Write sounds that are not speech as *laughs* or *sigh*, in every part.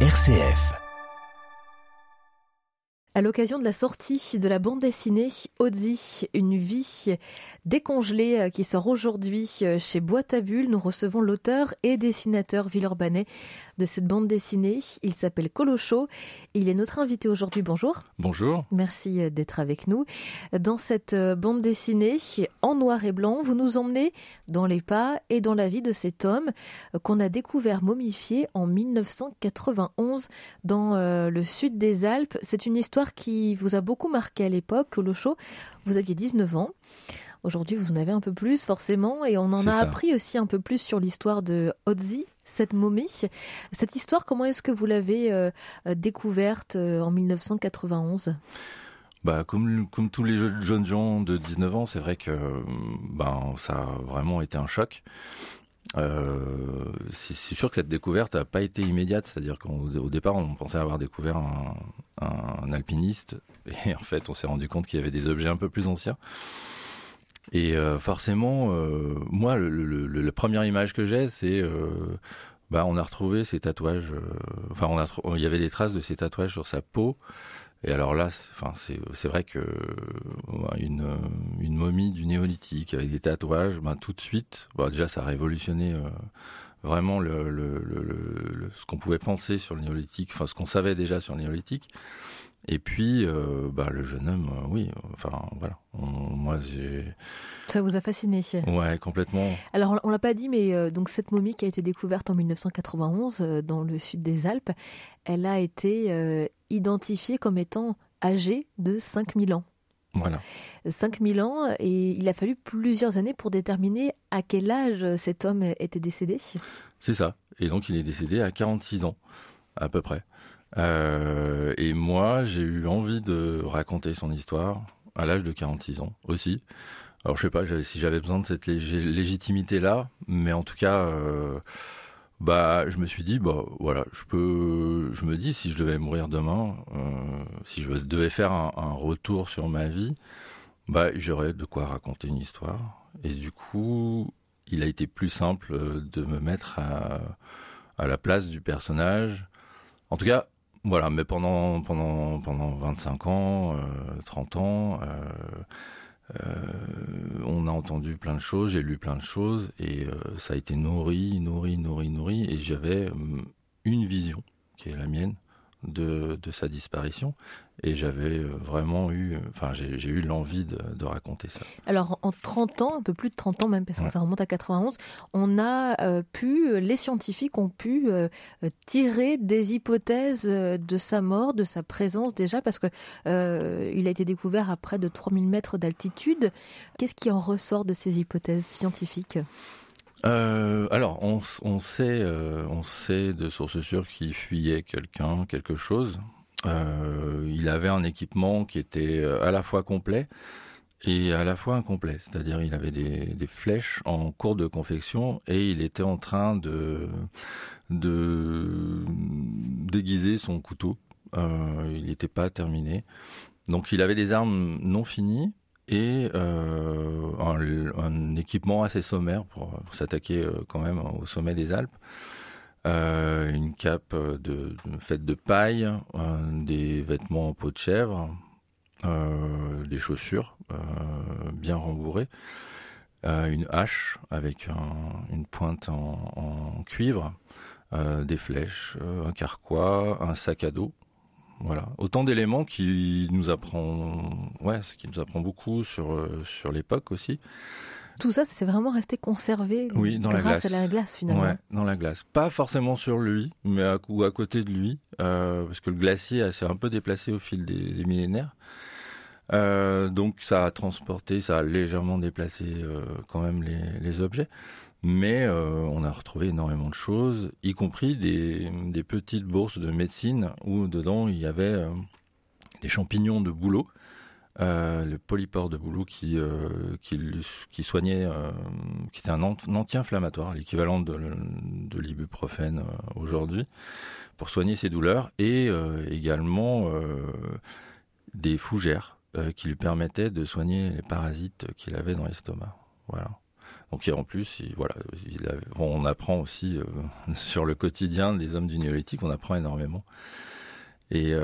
RCF. À l'occasion de la sortie de la bande dessinée Ozzy, une vie décongelée euh, qui sort aujourd'hui euh, chez Boîte à Bulles, nous recevons l'auteur et dessinateur villeurbanais de cette bande dessinée. Il s'appelle Colocho. Il est notre invité aujourd'hui. Bonjour. Bonjour. Merci euh, d'être avec nous. Dans cette bande dessinée en noir et blanc, vous nous emmenez dans les pas et dans la vie de cet homme qu'on a découvert momifié en 1991 dans le sud des Alpes. C'est une histoire qui vous a beaucoup marqué à l'époque, Colocho. Vous aviez 19 ans. Aujourd'hui, vous en avez un peu plus, forcément, et on en a appris aussi un peu plus sur l'histoire de Otzi, cette momie. Cette histoire, comment est-ce que vous l'avez euh, découverte euh, en 1991 bah, comme, comme tous les jeunes gens de 19 ans, c'est vrai que ben, ça a vraiment été un choc. Euh, c'est sûr que cette découverte n'a pas été immédiate, c'est-à-dire qu'au départ on pensait avoir découvert un, alpiniste et en fait on s'est rendu compte qu'il y avait des objets un peu plus anciens. Et euh, forcément, euh, moi, la première image que j'ai, c'est bah, on a retrouvé ces tatouages. enfin, il y avait des traces de ces tatouages sur sa peau. Et alors là, c'est vrai que une, une momie du néolithique avec des tatouages, ben, tout de suite, déjà ça a révolutionné euh, vraiment le, ce qu'on pouvait penser sur le néolithique, enfin ce qu'on savait déjà sur le néolithique. Et puis, euh, bah, le jeune homme, euh, oui, enfin voilà. moi, j'ai. Ça vous a fasciné Ouais, complètement. Alors, on l'a pas dit, mais euh, donc cette momie qui a été découverte en 1991 dans le sud des Alpes, elle a été identifiée comme étant âgée de 5000 ans. Voilà. 5000 ans, et il a fallu plusieurs années pour déterminer à quel âge cet homme était décédé. C'est ça. Et donc, il est décédé à 46 ans, à peu près. Euh, et moi, j'ai eu envie de raconter son histoire à l'âge de 46 ans aussi. Alors je sais pas si j'avais besoin de cette légitimité-là, mais en tout cas, euh, bah, je me suis dit, bah voilà, je peux, je me dis si je devais mourir demain, euh, si je devais faire un, un, retour sur ma vie, bah j'aurais de quoi raconter une histoire. Et du coup, il a été plus simple de me mettre à, à la place du personnage. En tout cas, voilà, mais pendant, pendant, pendant 25 ans, euh, 30 ans, euh, euh, on a entendu plein de choses, j'ai lu plein de choses, et euh, ça a été nourri, nourri, nourri, nourri, et j'avais hum, une vision, qui est la mienne, de, de sa disparition. Et j'avais euh, vraiment eu, enfin, j'ai eu l'envie de, de, raconter ça. Alors, en 30 ans, un peu plus de 30 ans même, parce que ça remonte à 91, on a euh, pu, les scientifiques ont pu euh, tirer des hypothèses de sa mort, de sa présence déjà, parce que il a été découvert à près de 3000 mètres d'altitude. Qu'est-ce qui en ressort de ces hypothèses scientifiques? Euh, alors, on, sait, euh, on sait de sources sûres qu'il fuyait quelqu'un, quelque chose. Euh, il avait un équipement qui était à la fois complet et à la fois incomplet. C'est-à-dire, il avait des, flèches en cours de confection et il était en train de, déguiser son couteau. Il n'était pas terminé. Donc, il avait des armes non finies et euh, un, équipement assez sommaire pour, s'attaquer euh, quand même au sommet des Alpes. Euh, une cape faite de paille, des vêtements en peau de chèvre, des chaussures bien rembourrées, une hache avec une pointe en cuivre, des flèches, un carquois, un sac à dos voilà, autant d'éléments qui nous apprend, ouais, ce qui nous apprend beaucoup sur euh, sur l'époque aussi. Tout ça, c'est vraiment resté conservé oui, dans grâce la glace. à la glace finalement. Ouais, dans la glace. Pas forcément sur lui, mais à, ou à côté de lui, euh, parce que le glacier s'est un peu déplacé au fil des, des millénaires. Euh, donc ça a transporté, ça a légèrement déplacé euh, quand même les, objets. Mais euh, on a retrouvé énormément de choses, y compris des, petites bourses de médecine où dedans il y avait des champignons de bouleau, le polypore de bouleau qui, qui, soignait, qui était un, anti-inflammatoire, l'équivalent de l'ibuprofène aujourd'hui, pour soigner ses douleurs, et également des fougères qui lui permettaient de soigner les parasites qu'il avait dans l'estomac. Voilà. Donc en plus, voilà, on apprend aussi *laughs* sur le quotidien des hommes du néolithique, on apprend énormément. Et,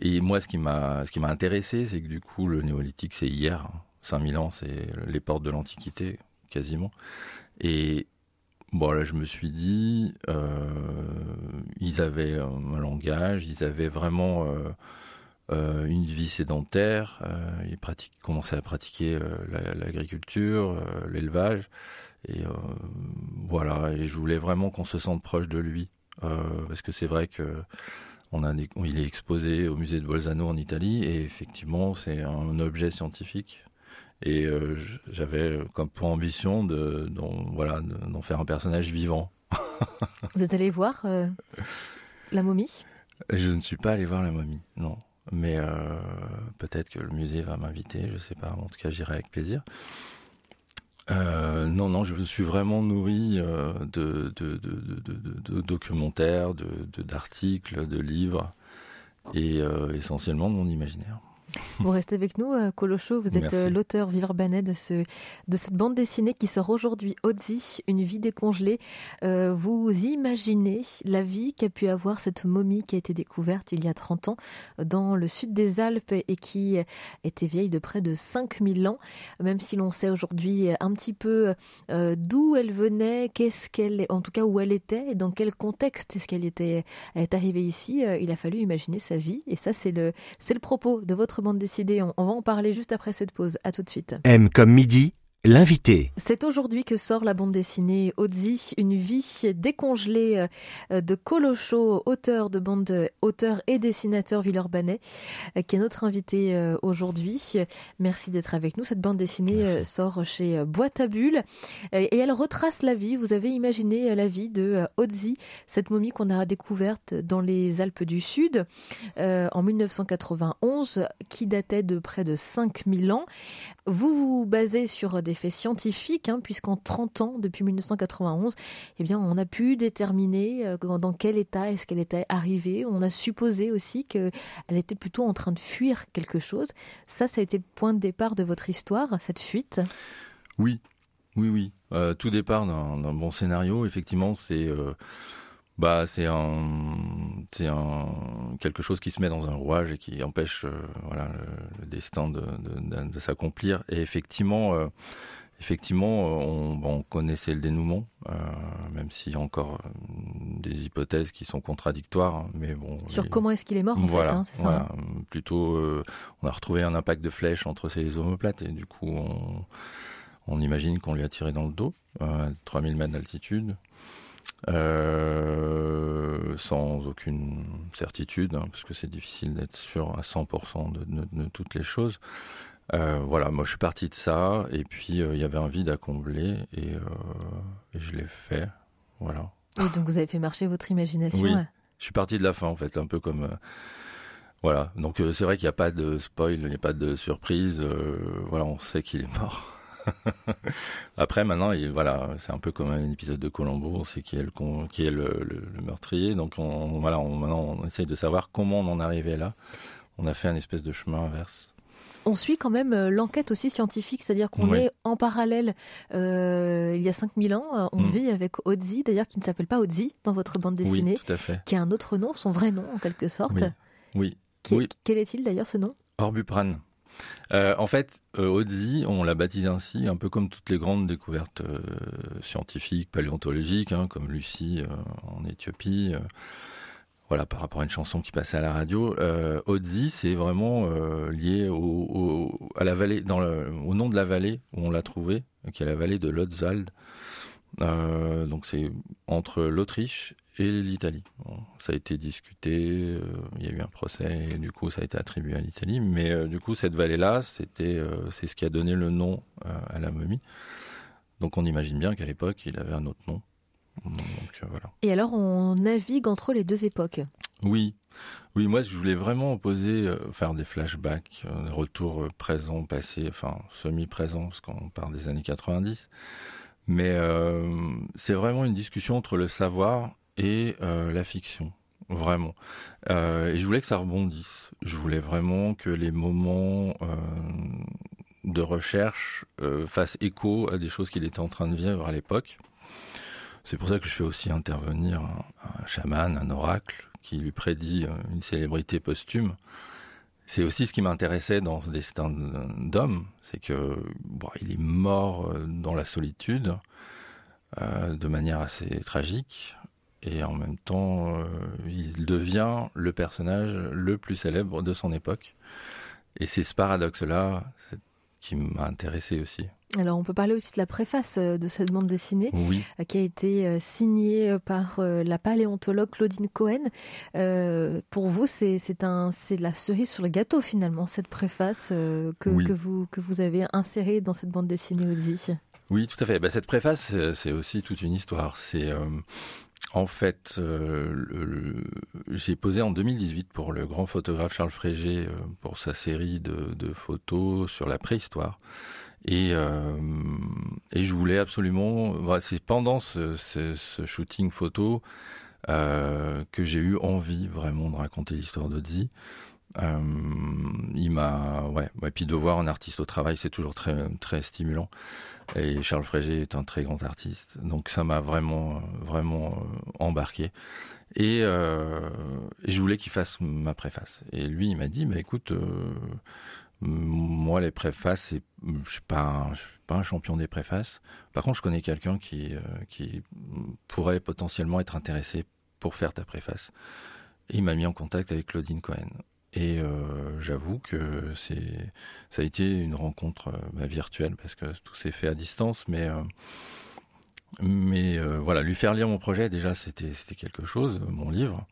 et moi, ce qui m'a ce qui m'a intéressé, c'est que du coup, le néolithique, c'est hier. 5000 ans, c'est les portes de l'Antiquité, quasiment. Et bon, là, je me suis dit, euh, ils avaient un langage, ils avaient vraiment euh, euh, une vie sédentaire, ils commençaient à pratiquer l'agriculture, l'élevage. Et voilà, et je voulais vraiment qu'on se sente proche de lui. parce que c'est vrai que on a, il est exposé au musée de Bolzano en Italie et effectivement c'est un objet scientifique et euh, j'avais comme pour ambition de, voilà, d'en faire un personnage vivant. Vous êtes allé voir euh, la momie? Je ne suis pas allé voir la momie, non. Mais euh, peut-être que le musée va m'inviter, je sais pas. En tout cas, j'irai avec plaisir. non, non, je suis vraiment nourri de, de, de, documentaires, d'articles, de, livres, et essentiellement de mon imaginaire. *laughs* Vous restez avec nous, euh, Colocho. Vous êtes euh, l'auteur Villeurbanais de, ce, de cette bande dessinée qui sort aujourd'hui, Odzi, une vie décongelée. Euh, vous imaginez la vie qu'a pu avoir cette momie qui a été découverte il y a 30 ans dans le sud des Alpes et qui était vieille de près de 5000 ans, même si l'on sait aujourd'hui un petit peu d'où elle venait, qu'est-ce qu'elle, en tout cas où elle était et dans quel contexte est-ce qu'elle était, elle est arrivée ici. il a fallu imaginer sa vie et ça c'est le, c'est le propos de votre bande dessinée. On, va en parler juste après cette pause. À tout de suite. M comme midi, L'invité. C'est aujourd'hui que sort la bande dessinée Odzi, une vie décongelée euh, de Colocho, auteur de bande, auteur et dessinateur villeurbanais, euh, qui est notre invité euh, aujourd'hui. Merci d'être avec nous. Cette bande dessinée sort chez Boîte à Bulles et elle retrace la vie. Vous avez imaginé la vie de Odzi, cette momie qu'on a découverte dans les Alpes du Sud en 1991, qui datait de près de 5000 ans. Vous vous basez sur des faits scientifiques, hein, puisqu'en 30 ans, depuis 1991, eh bien, on a pu déterminer euh, dans quel état est-ce qu'elle était arrivée. On a supposé aussi qu'elle était plutôt en train de fuir quelque chose. Ça, ça a été le point de départ de votre histoire, cette fuite? Oui, oui, oui. Euh, tout départ d'un bon scénario, effectivement, c'est... Euh, bah, c'est un, c'est un quelque chose qui se met dans un rouage et qui empêche euh, voilà le, destin de, de, de, s'accomplir. Et effectivement, euh, effectivement, on, on, connaissait le dénouement, euh, même s'il y a encore des hypothèses qui sont contradictoires. Hein, mais bon. Sur comment est-ce qu'il est mort, en voilà, fait, hein, c'est ça. Hein plutôt, on a retrouvé un impact de flèche entre ses omoplates et du coup, on, on imagine qu'on lui a tiré dans le dos, à 3000 mètres d'altitude. Euh, sans aucune certitude, hein, parce que c'est difficile d'être sûr à 100% de, toutes les choses. Euh, voilà, moi je suis parti de ça, et puis euh, il y avait un vide à combler, et, je l'ai fait. Voilà. Et donc vous avez fait marcher votre imagination. Oui, je suis parti de la fin en fait, un peu comme. voilà, donc c'est vrai qu'il n'y a pas de spoil, il n'y a pas de surprise. voilà, on sait qu'il est mort. *laughs* Après, maintenant, il, voilà, c'est un peu comme un épisode de Colombo, c'est qui est le qui est le, meurtrier. Donc, on, voilà, on, maintenant, on essaye de savoir comment on en est arrivé là. On a fait un espèce de chemin inverse. On suit quand même euh, l'enquête aussi scientifique, c'est-à-dire qu'on est en parallèle. Euh, il y a 5000 ans, euh, on mm. vit avec Odzi, d'ailleurs qui ne s'appelle pas Odzi dans votre bande dessinée, qui a un autre nom, son vrai nom en quelque sorte. Oui. Quel est-il d'ailleurs ce nom? Orbupran. Euh, en fait, euh, on l'a baptisé ainsi, un peu comme toutes les grandes découvertes euh, scientifiques, paléontologiques, hein, comme Lucie en Éthiopie. voilà, par rapport à une chanson qui passait à la radio, euh, c'est vraiment lié au, à la vallée, au nom de la vallée où on l'a trouvé, qui est la vallée de Lotzwald. donc c'est entre l'Autriche et l'Italie. ça a été discuté, euh, il y a eu un procès et du coup ça a été attribué à l'Italie. Mais euh, du coup cette vallée-là, c'était, euh, c'est ce qui a donné le nom à la momie. Donc on imagine bien qu'à l'époque il avait un autre nom. voilà. Et alors on navigue entre les deux époques. Oui, oui, moi je voulais vraiment opposer, faire des flashbacks, des retours présents, passés, enfin semi-présents, parce qu'on parle des années 90. Mais c'est vraiment une discussion entre le savoir et euh, la fiction, vraiment. Euh, et je voulais que ça rebondisse. Je voulais vraiment que les moments euh, de recherche fasse écho à des choses qu'il était en train de vivre à l'époque. C'est pour ça que je fais aussi intervenir un, chaman, un oracle, qui lui prédit une célébrité posthume. C'est aussi ce qui m'intéressait dans ce destin d'homme, c'est que il est mort dans la solitude de manière assez tragique, et en même temps, il devient le personnage le plus célèbre de son époque. Et c'est ce paradoxe-là qui m'a intéressé aussi. Alors, on peut parler aussi de la préface euh, de cette bande dessinée, euh, qui a été euh, signée par la paléontologue Claudine Cohen. pour vous, c'est la cerise sur le gâteau finalement, cette préface que, que, vous que vous avez insérée dans cette bande dessinée Audi. Oui, tout à fait. Bah, cette préface, c'est aussi toute une histoire. C'est en fait, j'ai posé en 2018 pour le grand photographe Charles Frégé pour sa série de, photos sur la préhistoire. Et, euh, je voulais absolument. c'est pendant ce, shooting photo euh, que j'ai eu envie vraiment de raconter l'histoire d'Ozzy. Euh, il m'a, ouais, et puis de voir un artiste au travail, c'est toujours très très stimulant. Et Charles Frégé est un très grand artiste, donc ça m'a vraiment vraiment euh, embarqué. Et, euh, et, je voulais qu'il fasse ma préface. Et lui, il m'a dit, mais écoute, moi, les préfaces, je suis pas, suis pas un champion des préfaces. Par contre, je connais quelqu'un qui, qui pourrait potentiellement être intéressé pour faire ta préface. Et il m'a mis en contact avec Claudine Cohen. Et euh, j'avoue que c'est, ça a été une rencontre euh, bah, virtuelle parce que tout s'est fait à distance, mais mais voilà, lui faire lire mon projet déjà, c'était c'était quelque chose, mon livre,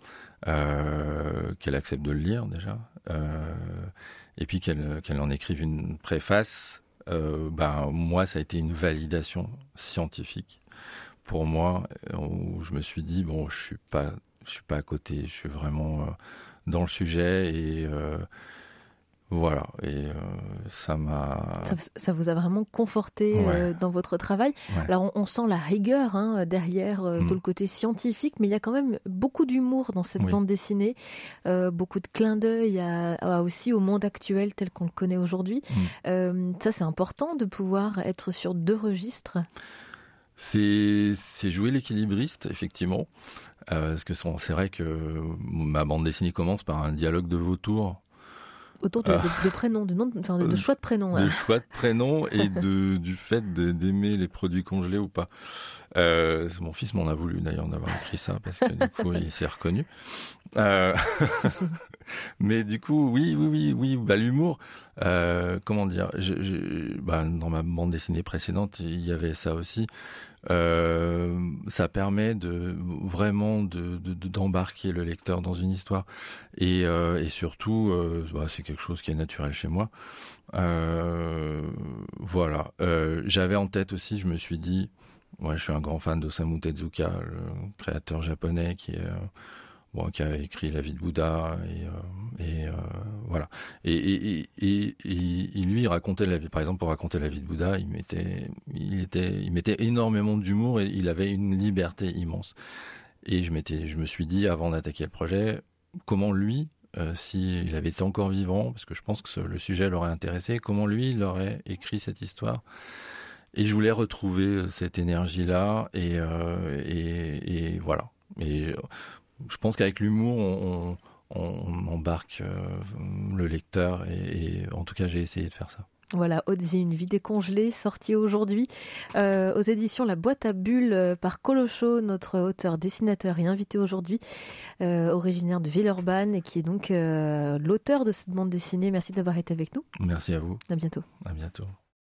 qu'elle accepte de le lire déjà et puis qu'elle qu'elle en écrive une préface, euh, ben moi ça a été une validation scientifique pour moi où je me suis dit bon je suis pas je suis pas à côté, je suis vraiment euh, dans le sujet et euh, voilà, et euh, ça m'a. Ça, vous a vraiment conforté euh, dans votre travail. Alors on, sent la rigueur hein, derrière euh, mm. tout le côté scientifique, mais il y a quand même beaucoup d'humour dans cette bande dessinée, beaucoup de clins d'œil à, aussi au monde actuel tel qu'on le connaît aujourd'hui. Mm. ça c'est important de pouvoir être sur deux registres. C'est jouer l'équilibriste, effectivement. Parce que c'est vrai que ma bande dessinée commence par un dialogue de vautour autour de, de, prénoms, de, nom, enfin de, choix de prénoms. De choix de prénoms et *laughs* de, du fait d'aimer les produits congelés ou pas. Euh, mon fils m'en a voulu d'ailleurs d'avoir écrit ça parce que du coup il s'est reconnu. Euh, *laughs* mais du coup, oui, oui, oui, oui, bah, l'humour, euh, comment dire, je, je, bah, dans ma bande dessinée précédente, il y avait ça aussi. Euh, ça permet de vraiment de, d'embarquer le lecteur dans une histoire. Et, euh, surtout euh, bah, c'est quelque chose qui est naturel chez moi. Voilà. J'avais en tête aussi je me suis dit moi je suis un grand fan d'Osamu Tezuka le créateur japonais qui est qui a écrit La vie de Bouddha et, euh, euh, voilà. Et, et, et, et, lui, il racontait la vie. Par exemple, pour raconter la vie de Bouddha, il mettait, il était, il mettait énormément d'humour et il avait une liberté immense. Et je m'étais, je me suis dit avant d'attaquer le projet, comment lui, euh, s'il avait été encore vivant, parce que je pense que le sujet l'aurait intéressé, comment lui, il aurait écrit cette histoire? Et je voulais retrouver cette énergie-là, et, et, voilà. Je pense qu'avec l'humour, on, embarque euh, le lecteur et, en tout cas, j'ai essayé de faire ça. Voilà, Odzi, une vie décongelée, sortie aujourd'hui euh, aux éditions La Boîte à Bulles euh, par Colocho, notre auteur, dessinateur et invité aujourd'hui, originaire de Villeurbanne et qui est donc l'auteur de cette bande dessinée. Merci d'avoir été avec nous. Merci à vous. À bientôt. À bientôt.